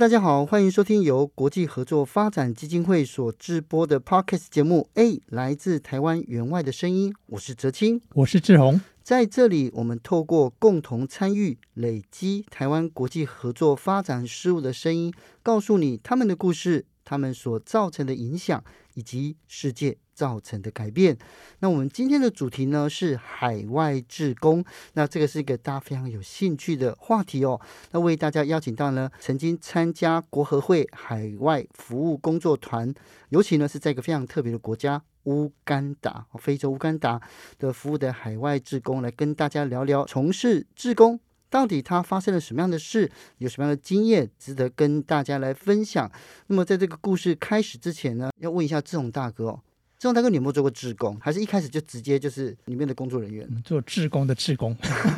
大家好，欢迎收听由国际合作发展基金会所制播的 Podcast 节目。A 来自台湾员外的声音，我是哲青，我是志宏。在这里，我们透过共同参与，累积台湾国际合作发展事务的声音，告诉你他们的故事，他们所造成的影响，以及世界造成的改变。那我们今天的主题呢是海外志工。那这个是一个大家非常有兴趣的话题哦。那为大家邀请到呢，曾经参加国合会海外服务工作团，尤其呢是在一个非常特别的国家乌干达，非洲乌干达的服务的海外志工，来跟大家聊聊从事志工到底他发生了什么样的事，有什么样的经验值得跟大家来分享。那么在这个故事开始之前呢，要问一下志宏大哥。志宏大哥，你有没有做过志工？还是一开始就直接就是里面的工作人员？做志工的志工，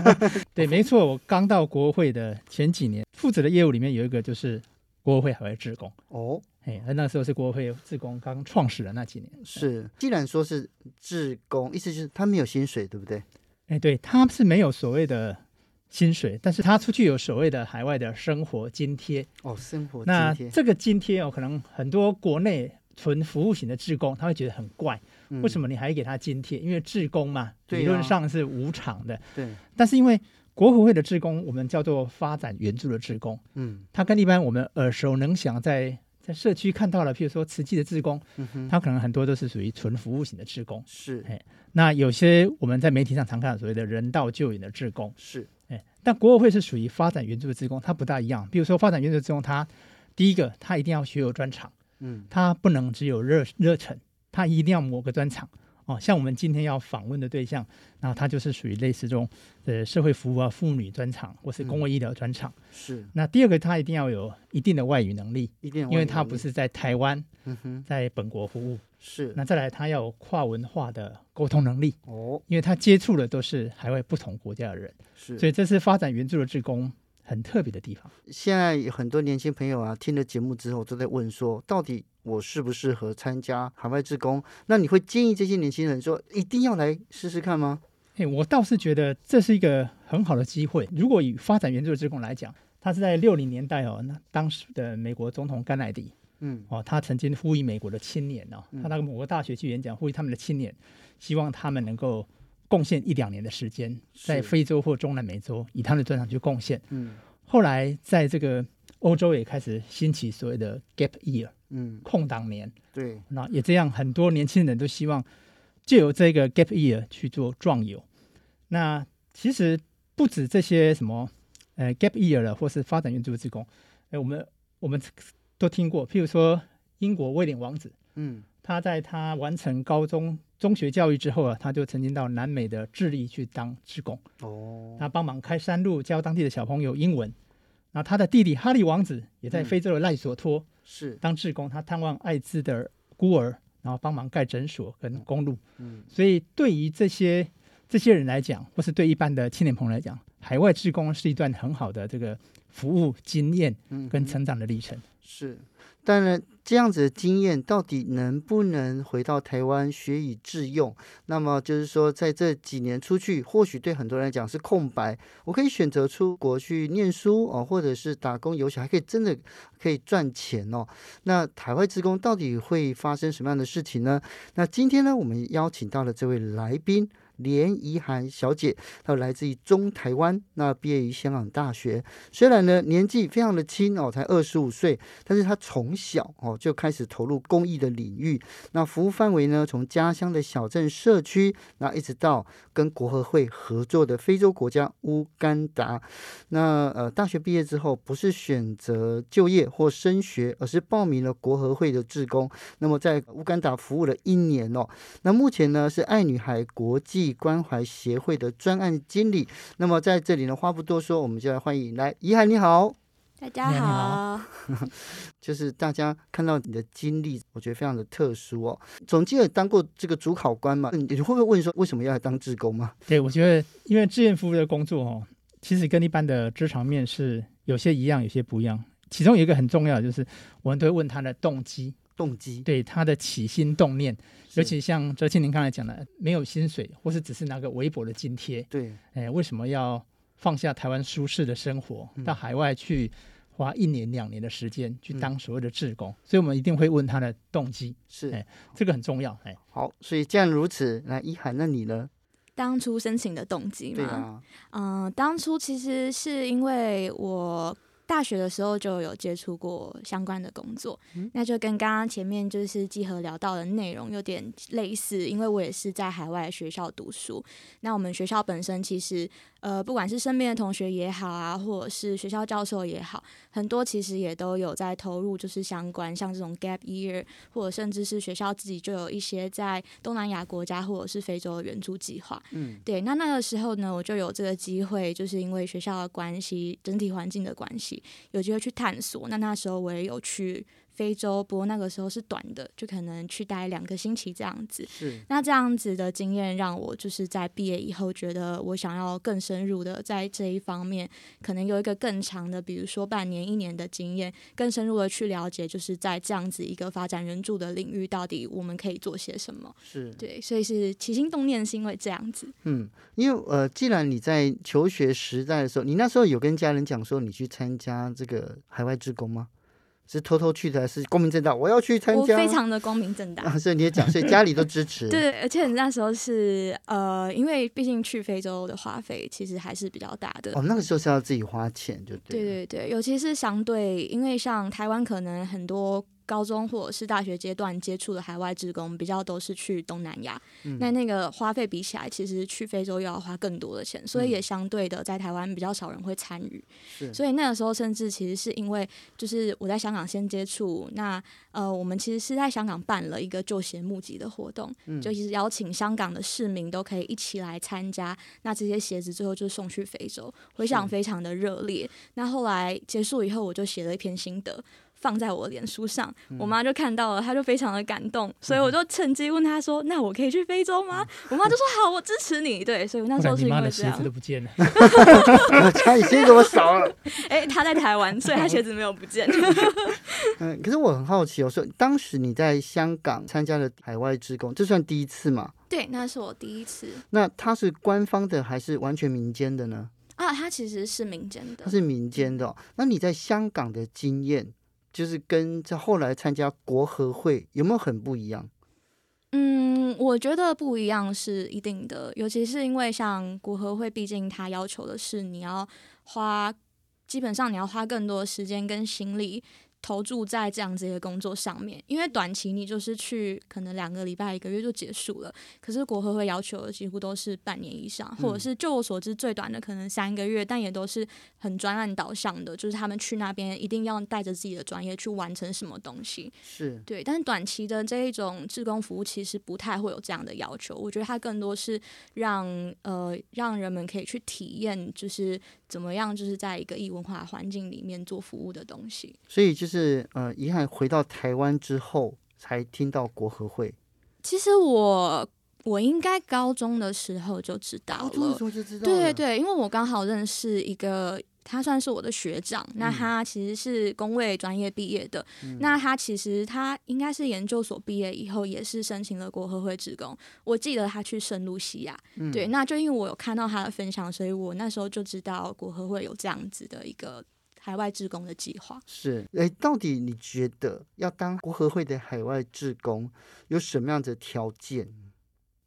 对，没错。我刚到国合会的前几年，负责的业务里面有一个就是国合会海外志工。哦，哎，那时候是国合会志工刚创始的那几年。是，既然说是志工，意思就是他没有薪水，对不对？哎，对，他是没有所谓的薪水，但是他出去有所谓的海外的生活津贴。哦，生活津贴。那这个津贴哦，可能很多国内。纯服务型的志工，他会觉得很怪，为什么你还给他津贴？因为志工嘛，理论上是无偿的。对。但是因为国合会的志工，我们叫做发展援助的志工，嗯，他跟一般我们耳熟能详在在社区看到了，譬如说慈济的志工，他可能很多都是属于纯服务型的志工。是。哎那有些我们在媒体上常看到所谓的人道救援的志工。是。哎，但国合会是属于发展援助的志工，它不大一样。比如说发展援助的志工，他第一个他一定要学有专长。嗯，他不能只有热热忱，他一定要某个专长哦。像我们今天要访问的对象，那他就是属于类似这种呃社会服务啊、妇女专场或是公卫医疗专场。嗯、是。那第二个，他一定要有一定的外语能力，一定，因为他不是在台湾，嗯哼，在本国服务。是。那再来，他要有跨文化的沟通能力哦，因为他接触的都是海外不同国家的人。是。所以这是发展援助的志工。很特别的地方。现在有很多年轻朋友啊，听了节目之后都在问说，到底我适不适合参加海外志工？那你会建议这些年轻人说，一定要来试试看吗？嘿，我倒是觉得这是一个很好的机会。如果以发展援助的志工来讲，他是在六零年代哦，那当时的美国总统甘乃迪，嗯，哦，他曾经呼吁美国的青年哦，他那个某个大学去演讲，呼吁他们的青年，希望他们能够。贡献一两年的时间，在非洲或中南美洲，以他们的专长去贡献。嗯，后来在这个欧洲也开始兴起所谓的 gap year，嗯，空档年。对，那也这样，很多年轻人都希望借由这个 gap year 去做壮游。那其实不止这些什么，呃，gap year 了，或是发展援助志工，哎，我们我们都听过，譬如说英国威廉王子，嗯。他在他完成高中中学教育之后啊，他就曾经到南美的智利去当志工。哦，他帮忙开山路，教当地的小朋友英文。那他的弟弟哈利王子也在非洲的赖索托是当志工，他探望艾滋的孤儿，然后帮忙盖诊所跟公路。嗯，所以对于这些这些人来讲，或是对一般的青年朋友来讲，海外志工是一段很好的这个服务经验跟成长的历程。是。当然，这样子的经验到底能不能回到台湾学以致用？那么就是说，在这几年出去，或许对很多人来讲是空白。我可以选择出国去念书哦，或者是打工游学，还可以真的可以赚钱哦。那海外志工到底会发生什么样的事情呢？那今天呢，我们邀请到了这位来宾。连怡涵小姐，她来自于中台湾，那毕业于香港大学。虽然呢年纪非常的轻哦，才二十五岁，但是她从小哦就开始投入公益的领域。那服务范围呢，从家乡的小镇社区，那一直到跟国合会合作的非洲国家乌干达。那呃，大学毕业之后，不是选择就业或升学，而是报名了国合会的志工。那么在乌干达服务了一年哦。那目前呢是爱女孩国际关怀协会的专案经理。那么在这里呢，话不多说，我们就来欢迎来怡涵，你好。大家好，就是大家看到你的经历，我觉得非常的特殊哦。总经有当过这个主考官嘛？你会不会问说为什么要来当志工吗？对，我觉得因为志愿服务的工作哦，其实跟一般的职场面试有些一样，有些不一样。其中有一个很重要的就是，我们都会问他的动机，动机对他的起心动念。尤其像哲庆您刚才讲的，没有薪水，或是只是拿个微薄的津贴，对，哎，为什么要放下台湾舒适的生活，到海外去？花一年两年的时间去当所谓的志工，嗯，所以我们一定会问他的动机，是，哎，这个很重要，哎，好，所以既然如此，那一涵，那你呢？当初申请的动机嘛，对啊，嗯、呃，当初其实是因为我。大学的时候就有接触过相关的工作，嗯、那就跟刚刚前面就是集合聊到的内容有点类似，因为我也是在海外学校读书。那我们学校本身其实，呃，不管是身边的同学也好啊，或者是学校教授也好，很多其实也都有在投入，就是相关像这种 gap year，或者甚至是学校自己就有一些在东南亚国家或者是非洲的援助计划。嗯，对。那那个时候呢，我就有这个机会，就是因为学校的关系，整体环境的关系。有机会去探索，那那时候我也有去非洲，不过那个时候是短的，就可能去待两个星期这样子。是，那这样子的经验让我就是在毕业以后，觉得我想要更深入的在这一方面，可能有一个更长的，比如说半年、一年的经验，更深入的去了解，就是在这样子一个发展援助的领域，到底我们可以做些什么。是对，所以是起心动念是因为这样子。嗯，因为呃，既然你在求学时代的时候，你那时候有跟家人讲说你去参加这个海外志工吗？是偷偷去的还是光明正大？我要去参加，我非常的光明正大。啊，所以你也讲，所以家里都支持。对，而且那时候是呃，因为毕竟去非洲的花费其实还是比较大的。哦，那个时候是要自己花钱，就对。对对对，尤其是相对，因为像台湾可能很多。高中或者是大学阶段接触的海外职工，比较都是去东南亚，嗯，那那个花费比起来，其实去非洲又要花更多的钱，所以也相对的在台湾比较少人会参与。所以那个时候甚至其实是因为，就是我在香港先接触，那呃，我们其实是在香港办了一个旧鞋募集的活动，嗯，就其实邀请香港的市民都可以一起来参加，那这些鞋子最后就送去非洲，回响非常的热烈。那后来结束以后，我就写了一篇心得。放在我脸书上，我妈就看到了，她就非常的感动，所以我就趁机问她说：“那我可以去非洲吗？”我妈就说：“好，我支持你。”对，所以我那时候是因为这样。你妈的鞋子都不见了，家里鞋子怎么少了？哎、欸，她在台湾，所以她鞋子没有不见。嗯，可是我很好奇，我说当时你在香港参加了海外职工，这算第一次吗？对，那是我第一次。那它是官方的还是完全民间的呢？啊，它其实是民间的，它是民间的、哦。那你在香港的经验？就是跟在后来参加国合会有没有很不一样？嗯，我觉得不一样是一定的，尤其是因为像国合会，毕竟它要求的是你要花，基本上你要花更多时间跟心力。投注在这样子的工作上面，因为短期你就是去可能两个礼拜、一个月就结束了。可是国合会要求的几乎都是半年以上，或者是就我所知最短的可能三个月，但也都是很专案导向的，就是他们去那边一定要带着自己的专业去完成什么东西。是对，但是短期的这一种志工服务其实不太会有这样的要求。我觉得它更多是让呃让人们可以去体验，就是怎么样，就是在一个异文化环境里面做服务的东西。所以就是。是呃，遗憾回到台湾之后才听到国合会。其实我我应该高中的时候就知道了，高中的时候就知道。对对对，因为我刚好认识一个，他算是我的学长。嗯、那他其实是工位专业毕业的。嗯、那他其实他应该是研究所毕业以后，也是申请了国合会职工。我记得他去圣露西亚。嗯、对，那就因为我有看到他的分享，所以我那时候就知道国合会有这样子的一个。海外志工的计划是，哎，到底你觉得要当国合会的海外志工有什么样的条件？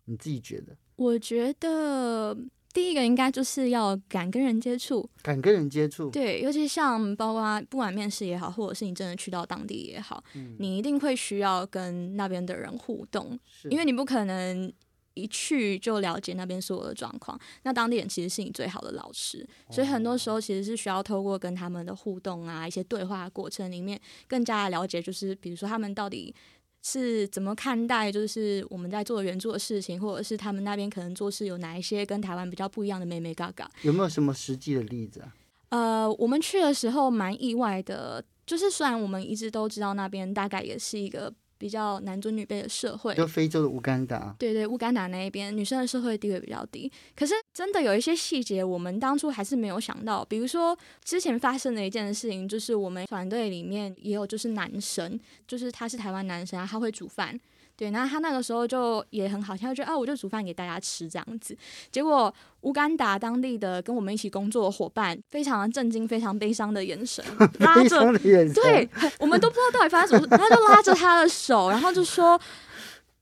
你自己觉得？我觉得第一个应该就是要敢跟人接触，敢跟人接触。对，尤其像包括不管面试也好，或者是你真的去到当地也好，嗯、你一定会需要跟那边的人互动，是因为你不可能。一去就了解那边所有的状况，那当地人其实是你最好的老师，所以很多时候其实是需要透过跟他们的互动啊，一些对话过程里面，更加的了解，就是比如说他们到底是怎么看待，就是我们在做援助的事情，或者是他们那边可能做事有哪一些跟台湾比较不一样的妹妹嘎嘎。有没有什么实际的例子啊？呃，我们去的时候蛮意外的，就是虽然我们一直都知道那边大概也是一个。比较男尊女卑的社会，就非洲的乌干达，对对，乌干达那一边女生的社会地位比较低。可是真的有一些细节，我们当初还是没有想到。比如说之前发生的一件事情，就是我们团队里面也有就是男生，就是他是台湾男生啊，他会煮饭。对，然后他那个时候就也很好，他就觉得啊，我就煮饭给大家吃这样子。结果乌干达当地的跟我们一起工作的伙伴，非常的震惊、非常悲伤的眼神，拉着，对，我们都不知道到底发生什么事，他就拉着他的手，然后就说。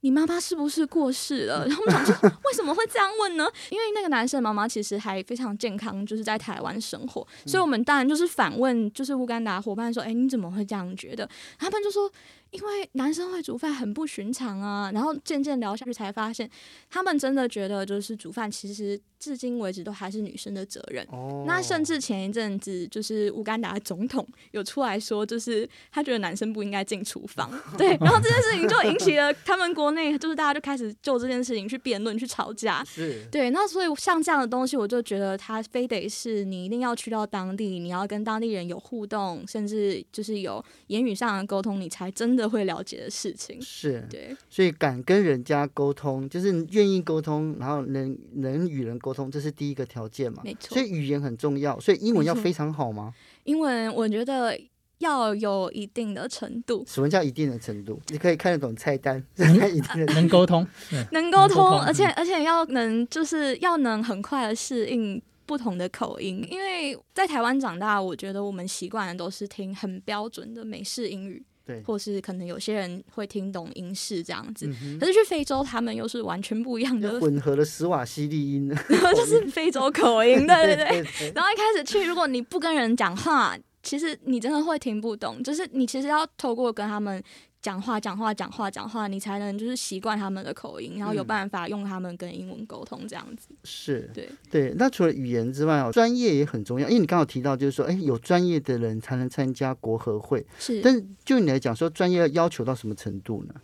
你妈妈是不是过世了？然后我们想说，为什么会这样问呢？因为那个男生妈妈其实还非常健康，就是在台湾生活，所以我们当然就是反问，就是乌干达伙伴说：“哎，你怎么会这样觉得？”他们就说：“因为男生会煮饭很不寻常啊。”然后渐渐聊下去才发现，他们真的觉得就是煮饭其实至今为止都还是女生的责任。哦。那甚至前一阵子就是乌干达总统有出来说，就是他觉得男生不应该进厨房。对。然后这件事情就引起了他们国。内就是大家就开始就这件事情去辩论、去吵架，是对。那所以像这样的东西，我就觉得他非得是你一定要去到当地，你要跟当地人有互动，甚至就是有言语上的沟通，你才真的会了解的事情。是对，所以敢跟人家沟通，就是愿意沟通，然后能能与人沟通，这是第一个条件嘛。没错。所以语言很重要，所以英文要非常好吗？英文我觉得。要有一定的程度。什么叫一定的程度？你可以看得懂菜单，能 能沟通，能沟通，而且而且要能就是要能很快的适应不同的口音。因为在台湾长大，我觉得我们习惯的都是听很标准的美式英语，对，或是可能有些人会听懂英式这样子。嗯、可是去非洲，他们又是完全不一样的，混合了斯瓦西里音，然 后就是非洲口音，对对 对。然后一开始去，如果你不跟人讲话。其实你真的会听不懂，就是你其实要透过跟他们讲话、讲话、讲话、讲话，你才能就是习惯他们的口音，然后有办法用他们跟英文沟通这样子。是，对对。那除了语言之外哦，专业也很重要，因为你刚好提到就是说，哎，有专业的人才能参加国合会。是，但是就你来讲说，专业要要求到什么程度呢？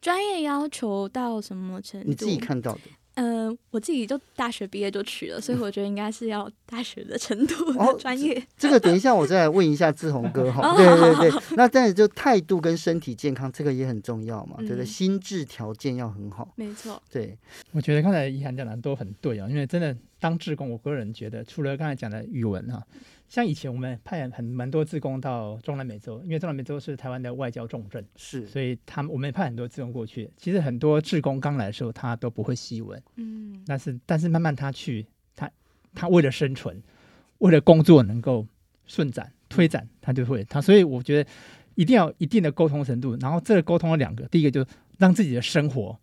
专业要求到什么程度？你自己看到的。嗯、呃，我自己就大学毕业就去了，所以我觉得应该是要大学的程度的专业。哦。这个等一下我再来问一下志宏哥哈。对对对，那但是就态度跟身体健康这个也很重要嘛，对不对？心智条件要很好。没错。对，我觉得刚才怡涵讲的都很对啊，因为真的当志工，我个人觉得除了刚才讲的语文哈。像以前我们派很蛮多志工到中南美洲，因为中南美洲是台湾的外交重镇，是，所以他们我们也派很多志工过去。其实很多志工刚来的时候，他都不会西文，嗯，但是但是慢慢他去，他他为了生存，为了工作能够顺展推展，他就会他。所以我觉得一定要一定的沟通程度，然后这个沟通了两个，第一个就是让自己的生活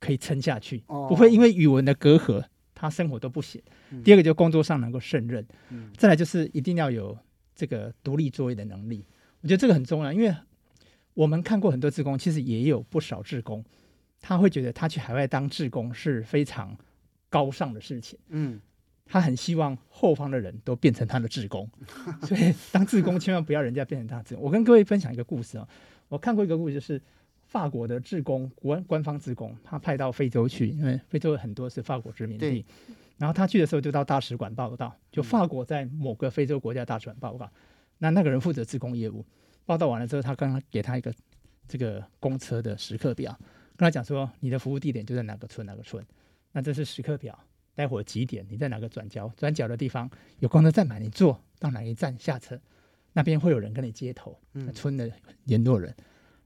可以撑下去，哦，不会因为语文的隔阂。他生活都不行。第二个就工作上能够胜任，嗯，再来就是一定要有这个独立作业的能力。我觉得这个很重要，因为我们看过很多志工，其实也有不少志工，他会觉得他去海外当志工是非常高尚的事情，嗯，他很希望后方的人都变成他的志工，所以当志工千万不要人家变成他的志工。我跟各位分享一个故事啊，我看过一个故事，就是。法国的志工，官官方志工，他派到非洲去，因为非洲很多是法国殖民地。然后他去的时候就到大使馆报道，就法国在某个非洲国家大使馆报告。那那个人负责志工业务，报道完了之后，他刚刚给他一个这个公车的时刻表，跟他讲说，你的服务地点就在哪个村哪个村。那这是时刻表，待会儿几点你在哪个转角转角的地方有公车站牌，你坐到哪一站下车，那边会有人跟你接头，那村的联络人。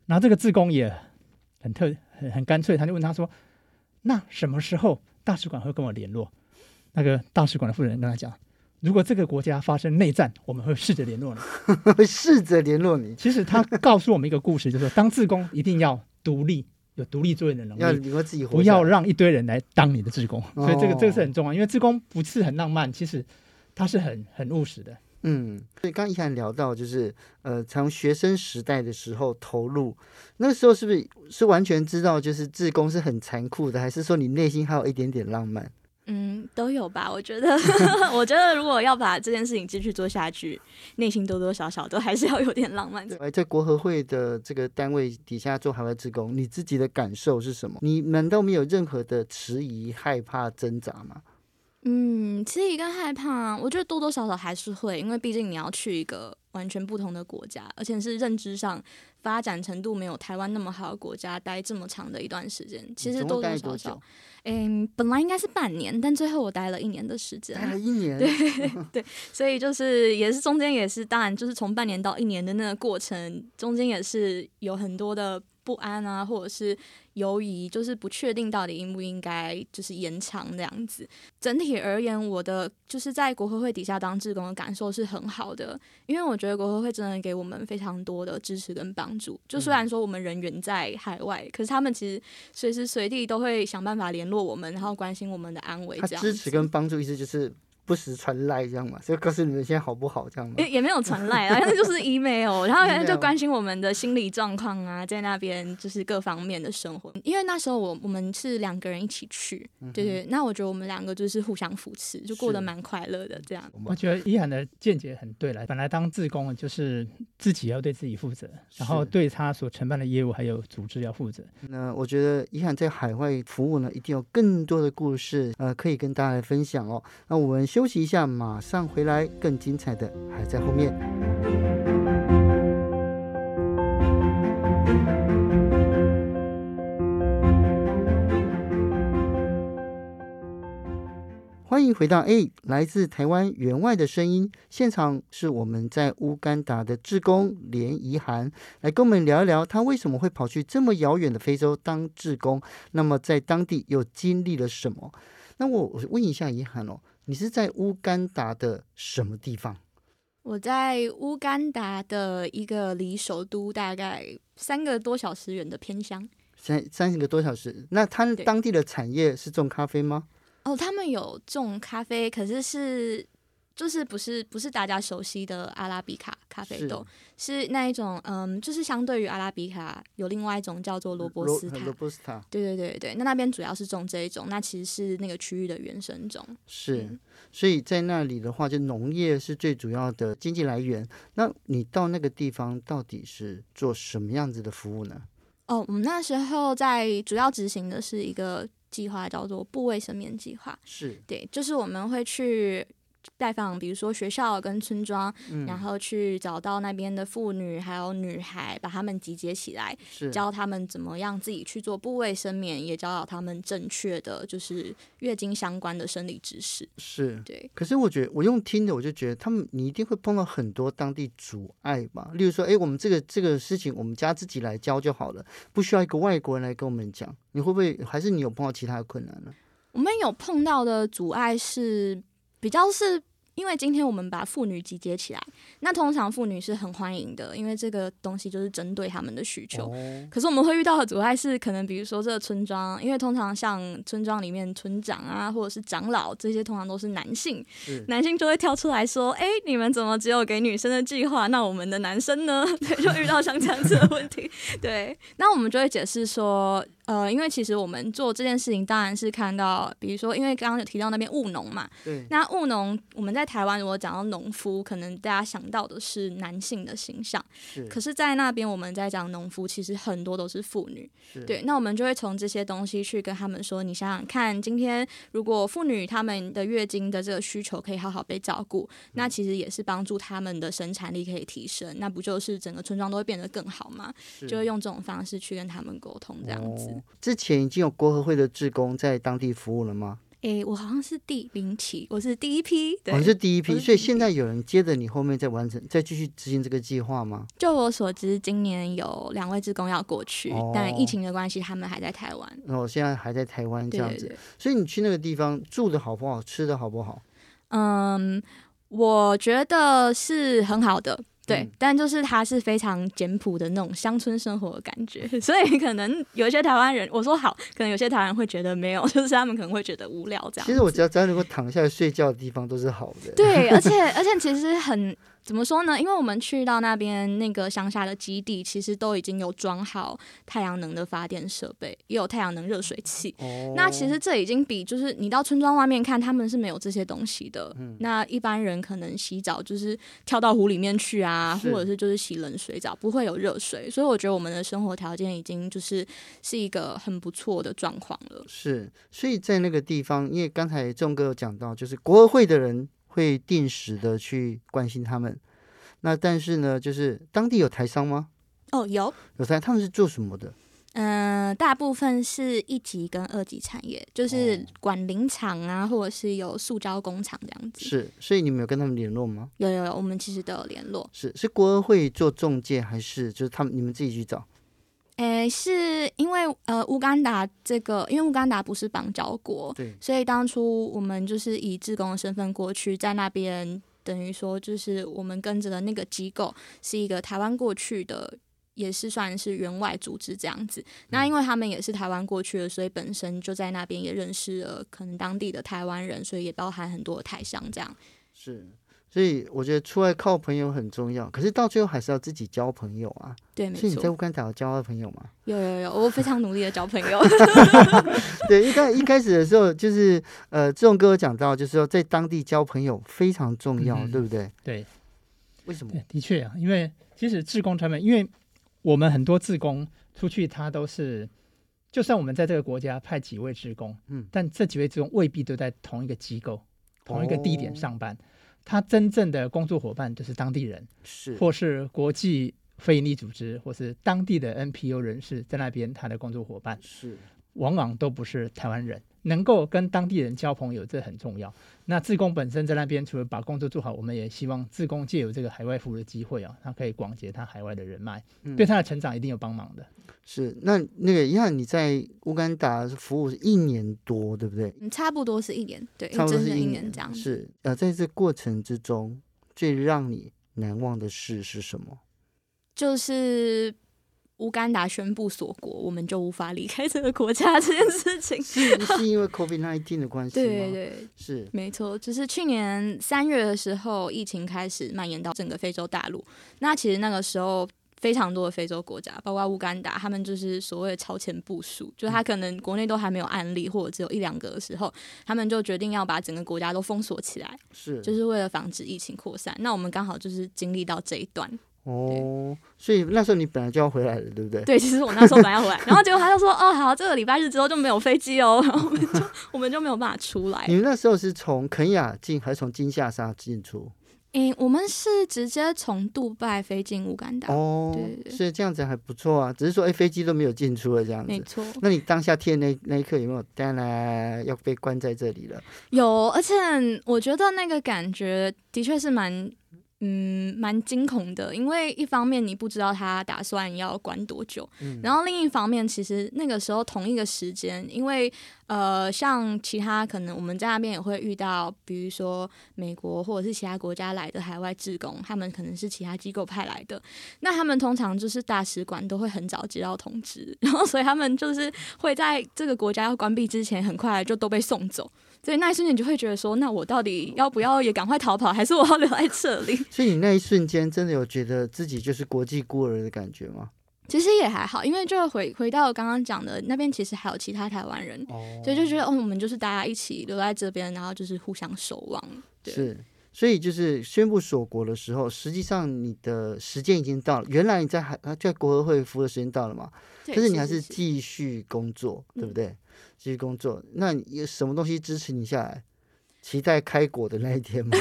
然后这个志工也很特很很干脆，他就问他说：“那什么时候大使馆会跟我联络？”那个大使馆的负责人跟他讲：“如果这个国家发生内战，我们会试着联络你，会 试着联络你。”其实他告诉我们一个故事，就是说当志工一定要独立，有独立作业的能力，要你自己活，不要让一堆人来当你的志工。哦、所以这个这个是很重要，因为志工不是很浪漫，其实他是很很务实的。嗯，所以刚刚宜涵聊到，就是呃，从学生时代的时候投入，那个时候是不是是完全知道，就是自工是很残酷的，还是说你内心还有一点点浪漫？嗯，都有吧。我觉得，我觉得如果要把这件事情继续做下去，内心多多少少都还是要有点浪漫。在国合会的这个单位底下做海外职工，你自己的感受是什么？你难道没有任何的迟疑、害怕、挣扎吗？嗯，迟疑跟害怕，我觉得多多少少还是会，因为毕竟你要去一个完全不同的国家，而且是认知上发展程度没有台湾那么好的国家，待这么长的一段时间，其实多多少少，嗯，本来应该是半年，但最后我待了一年的时间，待了 一年，对对，所以就是也是中间也是，当然就是从半年到一年的那个过程，中间也是有很多的。不安啊，或者是犹疑，就是不确定到底应不应该就是延长这样子。整体而言，我的就是在国合会底下当志工的感受是很好的，因为我觉得国合会真的给我们非常多的支持跟帮助。就虽然说我们人员在海外，嗯、可是他们其实随时随地都会想办法联络我们，然后关心我们的安危。这样支持跟帮助意思就是。不时传赖这样嘛，就告诉你们现在好不好这样嘛？也也没有传赖啊，但是就是 email，然后人家就 关心我们的心理状况啊，在那边就是各方面的生活。因为那时候我我们是两个人一起去，嗯、对，对对，那我觉得我们两个就是互相扶持，就过得蛮快乐的这样。我觉得宜涵的见解很对了，本来当志工就是自己要对自己负责，然后对他所承办的业务还有组织要负责。那我觉得宜涵在海外服务呢，一定有更多的故事呃可以跟大家来分享哦。那我们休息一下，马上回来，更精彩的还在后面。欢迎回到 A，来自台湾员外的声音现场，是我们在乌干达的志工连宜涵来跟我们聊一聊，他为什么会跑去这么遥远的非洲当志工？那么在当地又经历了什么？那我问一下宜涵哦。你是在乌干达的什么地方？我在乌干达的一个离首都大概三个多小时远的偏乡。三三十个多小时，那他当地的产业是种咖啡吗？哦，他们有种咖啡，可是是。就是不是不是大家熟悉的阿拉比卡咖啡豆，是，是那一种，嗯，就是相对于阿拉比卡有另外一种叫做罗伯斯塔。罗伯斯塔。对对对对，那那边主要是种这一种，那其实是那个区域的原生种。是，嗯、所以在那里的话，就农业是最主要的经济来源。那你到那个地方到底是做什么样子的服务呢？哦，我们那时候在主要执行的是一个计划，叫做部卫生面计划。是对，就是我们会去。拜访，比如说学校跟村庄，嗯、然后去找到那边的妇女还有女孩，把他们集结起来，教他们怎么样自己去做部位生棉，也教导他们正确的就是月经相关的生理知识。是对。可是我觉得我用听的，我就觉得他们你一定会碰到很多当地阻碍吧。例如说，哎，我们这个这个事情我们家自己来教就好了，不需要一个外国人来跟我们讲。你会不会还是你有碰到其他的困难呢？我们有碰到的阻碍是。比较是因为今天我们把妇女集结起来，那通常妇女是很欢迎的，因为这个东西就是针对他们的需求。哦、可是我们会遇到的阻碍是，可能比如说这个村庄，因为通常像村庄里面村长啊，或者是长老这些，通常都是男性，男性就会跳出来说：“哎，你们怎么只有给女生的计划？那我们的男生呢？” 对，就遇到像这样子的问题。对，那我们就会解释说。呃，因为其实我们做这件事情，当然是看到，比如说，因为刚刚有提到那边务农嘛，对，那务农，我们在台湾如果讲到农夫，可能大家想到的是男性的形象，是，可是，在那边我们在讲农夫，其实很多都是妇女，是。对，那我们就会从这些东西去跟他们说，你想想看，今天如果妇女她们的月经的这个需求可以好好被照顾，嗯、那其实也是帮助他们的生产力可以提升，那不就是整个村庄都会变得更好吗？就会用这种方式去跟他们沟通，这样子。哦之前已经有国合会的志工在当地服务了吗？诶、欸，我好像是第零期，我是第一批。对，我、哦、是第一批，所以现在有人接着你后面再完成，再继续执行这个计划吗？就我所知，今年有两位职工要过去，哦、但疫情的关系，他们还在台湾。哦，现在还在台湾这样子。对对对，所以你去那个地方住的好不好，吃的好不好？嗯，我觉得是很好的。对，嗯、但就是它是非常简朴的那种乡村生活的感觉，所以可能有一些台湾人，我说好，可能有些台湾人会觉得没有，就是他们可能会觉得无聊这样。其实我只要只要能够躺下来睡觉的地方都是好的。对，而且而且其实很。怎么说呢？因为我们去到那边那个乡下的基地，其实都已经有装好太阳能的发电设备，也有太阳能热水器。哦、那其实这已经比就是你到村庄外面看，他们是没有这些东西的。嗯、那一般人可能洗澡就是跳到湖里面去啊，或者是就是洗冷水澡，不会有热水。所以我觉得我们的生活条件已经就是是一个很不错的状况了。是，所以在那个地方，因为刚才仲哥有讲到，就是国合会的人。会定时的去关心他们，那但是呢，就是当地有台商吗？哦，有有台，他们是做什么的？嗯、呃，大部分是一级跟二级产业，就是管林场啊，或者是有塑胶工厂这样子。是，所以你们有跟他们联络吗？有有有，我们其实都有联络。是是国合会做中介，还是就是他们你们自己去找？诶，是因为呃，乌干达这个，因为乌干达不是邦交国，对，所以当初我们就是以志工的身份过去，在那边等于说就是我们跟着的那个机构是一个台湾过去的，也是算是员外组织这样子。嗯、那因为他们也是台湾过去的，所以本身就在那边也认识了可能当地的台湾人，所以也包含很多台商这样。是。所以我觉得出来靠朋友很重要，可是到最后还是要自己交朋友啊。对，没错。所以你在乌干达有交到朋友吗？有有有，我非常努力的交朋友。对，一开一开始的时候，就是呃，志荣哥有讲到，就是说在当地交朋友非常重要，嗯、对不对？对。为什么？的确啊，因为其实志工他们，因为我们很多志工出去，他都是，就算我们在这个国家派几位志工，嗯，但这几位志工未必都在同一个机构、同一个地点上班。哦他真正的工作伙伴就是当地人，是。或是国际非营利组织，或是当地的 NPO 人士在那边，他的工作伙伴。是。往往都不是台湾人。能够跟当地人交朋友，这很重要。那自工本身在那边，除了把工作做好，我们也希望自工借由这个海外服务的机会啊，他可以广结他海外的人脉，嗯、对他的成长一定有帮忙的。是，那那个，因为你在乌干达服务是一年多，对不对？差不多是一年，对，差不多是一年，一年这样。是，呃，在这过程之中，最让你难忘的事是什么？就是。乌干达宣布锁国，我们就无法离开这个国家这件事情，是 是因为 COVID-19 的关系吗？对对，是没错。就是去年三月的时候，疫情开始蔓延到整个非洲大陆。那其实那个时候，非常多的非洲国家，包括乌干达，他们就是所谓的超前部署，就他可能国内都还没有案例，或者只有一两个的时候，他们就决定要把整个国家都封锁起来，是就是为了防止疫情扩散。那我们刚好就是经历到这一段。哦，所以那时候你本来就要回来了，对不对？对，其实我那时候本来要回来，然后结果他就说：“哦，好，这个礼拜日之后就没有飞机哦。”然后我们就我们就没有办法出来。你们那时候是从肯亚进，还是从金夏沙进出？嗯，我们是直接从杜拜飞进乌干达。哦，对，对，对，所以这样子还不错啊。只是说，哎，飞机都没有进出了，这样子。没错。那你当下天那那一刻有没有当然要被关在这里了？有，而且我觉得那个感觉的确是蛮。嗯，蛮惊恐的，因为一方面你不知道他打算要关多久，嗯、然后另一方面，其实那个时候同一个时间，因为呃，像其他可能我们在那边也会遇到，比如说美国或者是其他国家来的海外职工，他们可能是其他机构派来的，那他们通常就是大使馆都会很早接到通知，然后所以他们就是会在这个国家要关闭之前，很快就都被送走。所以那一瞬间，你就会觉得说，那我到底要不要也赶快逃跑，还是我要留在这里？所以你那一瞬间真的有觉得自己就是国际孤儿的感觉吗？其实也还好，因为就回回到刚刚讲的那边，其实还有其他台湾人，哦、所以就觉得哦，我们就是大家一起留在这边，然后就是互相守望。对。是，所以就是宣布锁国的时候，实际上你的时间已经到了。原来你在海在国合会服务的时间到了嘛？对可是你还是继续工作，对不对？继续工作，那有什么东西支持你下来？期待开国的那一天吗？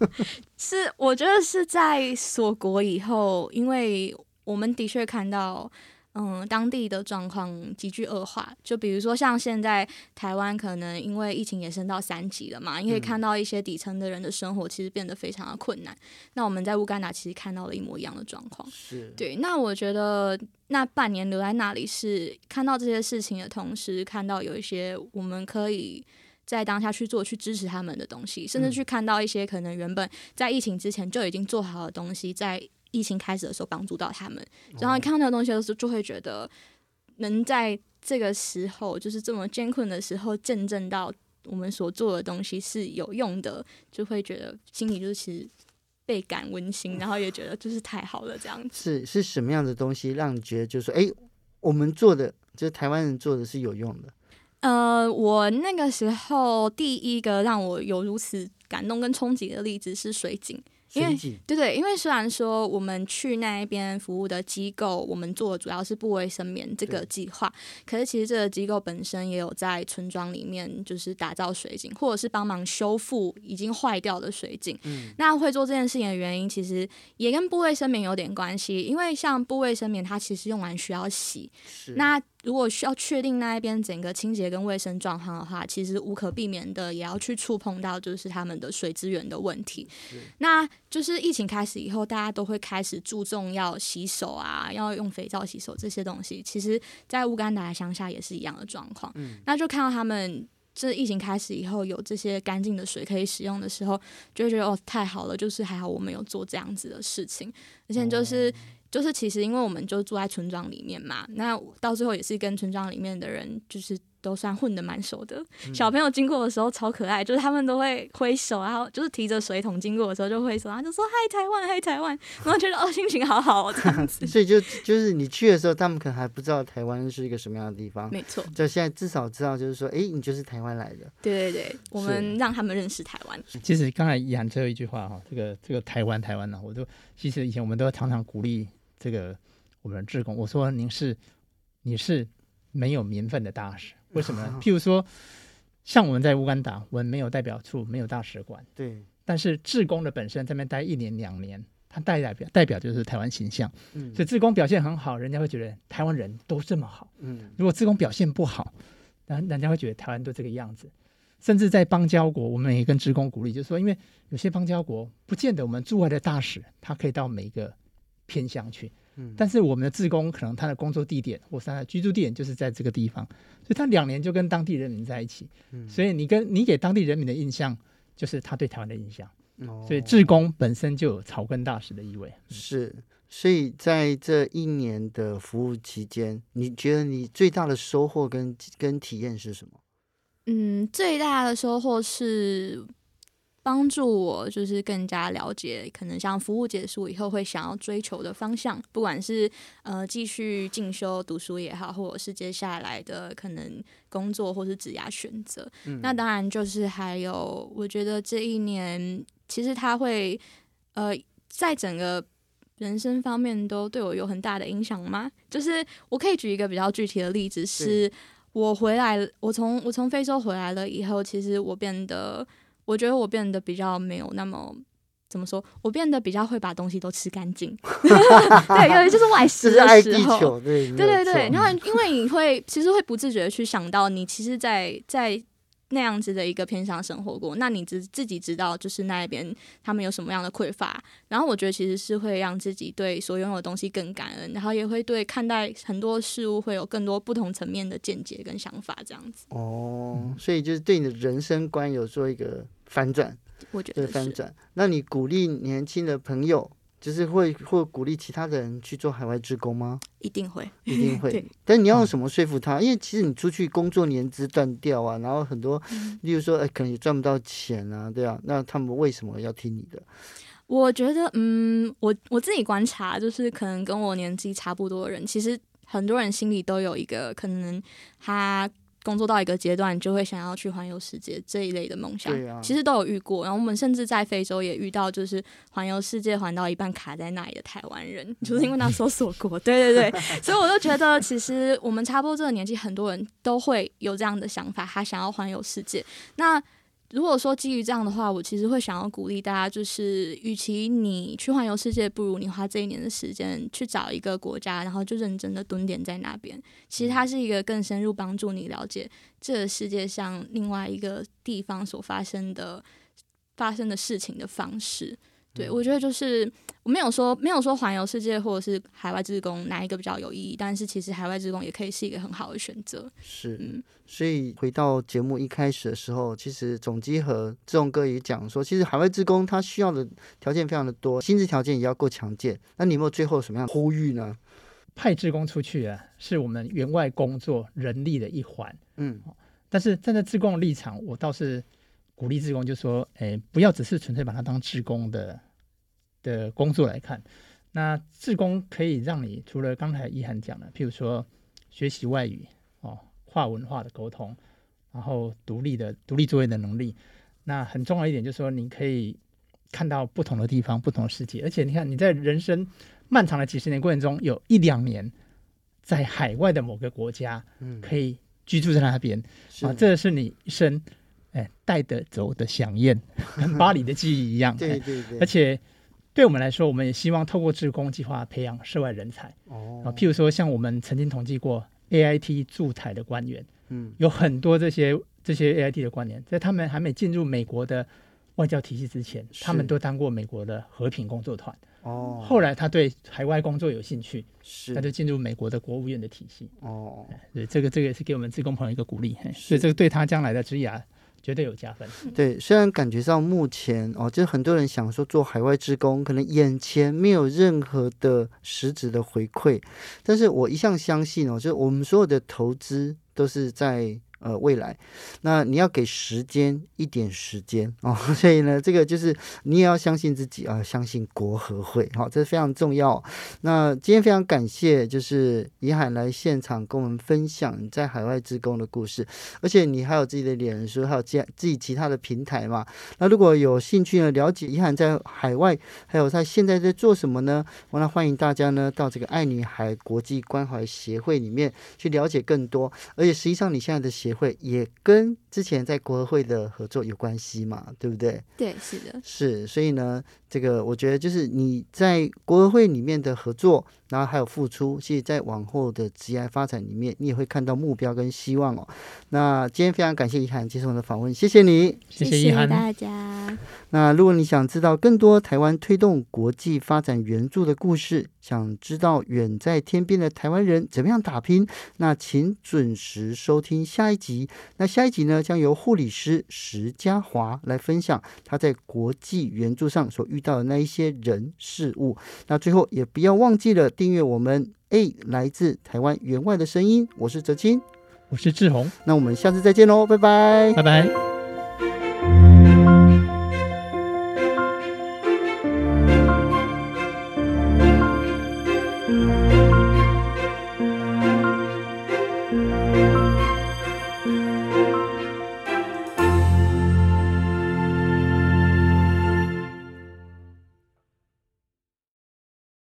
是，我觉得是在锁国以后，因为我们的确看到。嗯，当地的状况急剧恶化，就比如说像现在台湾可能因为疫情也升到三级了嘛，你可以看到一些底层的人的生活其实变得非常的困难。那我们在乌干达其实看到了一模一样的状况，是对。那我觉得那半年留在那里是看到这些事情的同时，看到有一些我们可以在当下去做去支持他们的东西，甚至去看到一些可能原本在疫情之前就已经做好的东西在。疫情开始的时候帮助到他们。然后看到那个东西的时候，就会觉得能在这个时候，就是这么艰困的时候，见证到我们所做的东西是有用的，就会觉得心里就是其实倍感温馨，然后也觉得就是太好了这样子。是是什么样的东西让你觉得就是说，哎，我们做的就是台湾人做的是有用的？呃，我那个时候第一个让我有如此感动跟冲击的例子是水井。因为对对，因为虽然说我们去那一边服务的机构，我们做的主要是布卫生棉这个计划，可是其实这个机构本身也有在村庄里面就是打造水井，或者是帮忙修复已经坏掉的水井。嗯，那会做这件事情的原因，其实也跟布卫生棉有点关系，因为像布卫生棉，它其实用完需要洗。是。那如果需要确定那一边整个清洁跟卫生状况的话，其实无可避免的也要去触碰到就是他们的水资源的问题。那就是疫情开始以后，大家都会开始注重要洗手啊，要用肥皂洗手这些东西。其实，在乌干达的乡下也是一样的状况。嗯，那就看到他们这疫情开始以后有这些干净的水可以使用的时候，就会觉得哦，太好了，就是还好我们有做这样子的事情，而且就是。就是其实，因为我们就住在村庄里面嘛，那到最后也是跟村庄里面的人就是。都算混得蛮熟的，小朋友经过的时候超可爱，就是他们都会挥手，然后就是提着水桶经过的时候就挥手，然后就说嗨台湾，嗨台湾，然后觉得哦心情好好哦这样子。所以就就是你去的时候，他们可能还不知道台湾是一个什么样的地方。没错，就现在至少知道，就是说，哎，你就是台湾来的。对对对，我们让他们认识台湾。其实刚才怡涵最后一句话哈，这个这个台湾台湾呢，我都其实以前我们都常常鼓励这个我们的志工，我说您是你是没有名分的大使。为什么呢？譬如说，像我们在乌干达，我们没有代表处，没有大使馆。对。但是志工的本身在那边待一年两年，他代代表代表就是台湾形象。嗯。所以志工表现很好，人家会觉得台湾人都这么好。嗯。如果志工表现不好，人人家会觉得台湾都这个样子。甚至在邦交国，我们也跟志工鼓励，就是说，因为有些邦交国不见得我们驻外的大使他可以到每一个偏乡去。嗯但是我们的志工可能他的工作地点或是他的居住地点就是在这个地方，所以他两年就跟当地人民在一起。嗯所以你跟你给当地人民的印象就是他对台湾的印象。所以志工本身就有草根大使的意味。是，所以在这一年的服务期间，你觉得你最大的收获跟跟体验是什么？嗯，最大的收获是。帮助我就是更加了解，可能像服务结束以后会想要追求的方向，不管是呃继续进修读书也好，或者是接下来的可能工作或是职业选择。嗯。那当然就是还有，我觉得这一年其实他会呃在整个人生方面都对我有很大的影响吗？就是我可以举一个比较具体的例子，是我回来，我从我从非洲回来了以后，其实我变得。我觉得我变得比较没有那么怎么说，我变得比较会把东西都吃干净。对，因为就是外食的时候，对对对。然后因为你会其实会不自觉的去想到，你其实在，在在。那样子的一个偏向生活过，那你自自己知道，就是那一边他们有什么样的匮乏，然后我觉得其实是会让自己对所拥有的东西更感恩，然后也会对看待很多事物会有更多不同层面的见解跟想法，这样子。哦，所以就是对你的人生观有做一个翻转，我觉得翻转。那你鼓励年轻的朋友？就是会会鼓励其他的人去做海外职工吗？一定会，一定会。但是你要用什么说服他？嗯、因为其实你出去工作年资断掉啊，然后很多，嗯、例如说，哎，可能也赚不到钱啊，对啊。那他们为什么要听你的？我觉得，嗯，我我自己观察，就是可能跟我年纪差不多的人，其实很多人心里都有一个可能他。工作到一个阶段，就会想要去环游世界这一类的梦想，啊、其实都有遇过。然后我们甚至在非洲也遇到，就是环游世界环到一半卡在那里的台湾人，就是因为那时候锁国。对对对，所以我就觉得，其实我们差不多这个年纪，很多人都会有这样的想法，他想要环游世界。那如果说基于这样的话，我其实会想要鼓励大家，就是与其你去环游世界，不如你花这一年的时间去找一个国家，然后就认真的蹲点在那边。其实它是一个更深入帮助你了解这个世界上另外一个地方所发生的发生的事情的方式。对，我觉得就是我没有说没有说环游世界或者是海外志工哪一个比较有意义，但是其实海外志工也可以是一个很好的选择。是，嗯，所以回到节目一开始的时候，其实总机和志宏哥也讲说，其实海外志工他需要的条件非常的多，薪资条件也要够强健。那你有没有最后什么样的呼吁呢？派志工出去啊，是我们员外工作人力的一环。嗯，但是站在志工的立场，我倒是鼓励志工，就说，哎，不要只是纯粹把它当志工的的工作来看。那志工可以让你除了刚才一涵讲的，譬如说学习外语哦，跨文化的沟通，然后独立的独立作业的能力。那很重要一点就是说，你可以看到不同的地方、不同的世界，而且你看你在人生。漫长的几十年过程中，有一两年在海外的某个国家，嗯可以居住在那边、嗯、啊，这是你一生哎带得走的饗宴，跟巴黎的记忆一样。对对对。而且对我们来说，我们也希望透过志工计划培养涉外人才。哦。啊，譬如说，像我们曾经统计过 AIT 驻台的官员，嗯，有很多这些这些 AIT 的官员，在他们还没进入美国的外交体系之前，他们都当过美国的和平工作团。哦，后来他对海外工作有兴趣，是他就进入美国的国务院的体系。哦，对，这个这个也是给我们志工朋友一个鼓励，所以这个对他将来的职涯绝对有加分。对，虽然感觉上目前哦，就是很多人想说做海外职工，可能眼前没有任何的实质的回馈，但是我一向相信哦，就是我们所有的投资都是在。呃，未来，那你要给时间一点时间哦，所以呢，这个就是你也要相信自己啊、相信国合会，好、哦，这是非常重要。那今天非常感谢，就是怡涵来现场跟我们分享在海外志工的故事，而且你还有自己的脸书，还有自自己其他的平台嘛。那如果有兴趣呢，了解宜涵在海外，还有他现在在做什么呢？我那欢迎大家呢到这个爱女孩国际关怀协会里面去了解更多。而且实际上你现在的协会也跟之前在国合会的合作有关系嘛，对不对？对，是的，是，所以呢，这个我觉得就是你在国合会里面的合作，然后还有付出，其实在往后的职业发展里面，你也会看到目标跟希望哦。那今天非常感谢一涵接受我的访问，谢谢你，谢谢大家。那如果你想知道更多台湾推动国际发展援助的故事，想知道远在天边的台湾人怎么样打拼，那请准时收听下一集。那下一集呢，将由护理师石嘉华来分享他在国际援助上所遇到的那一些人事物。那最后也不要忘记了订阅我们 A 来自台湾员外的声音。我是哲青，我是志宏。那我们下次再见喽，拜拜，拜拜。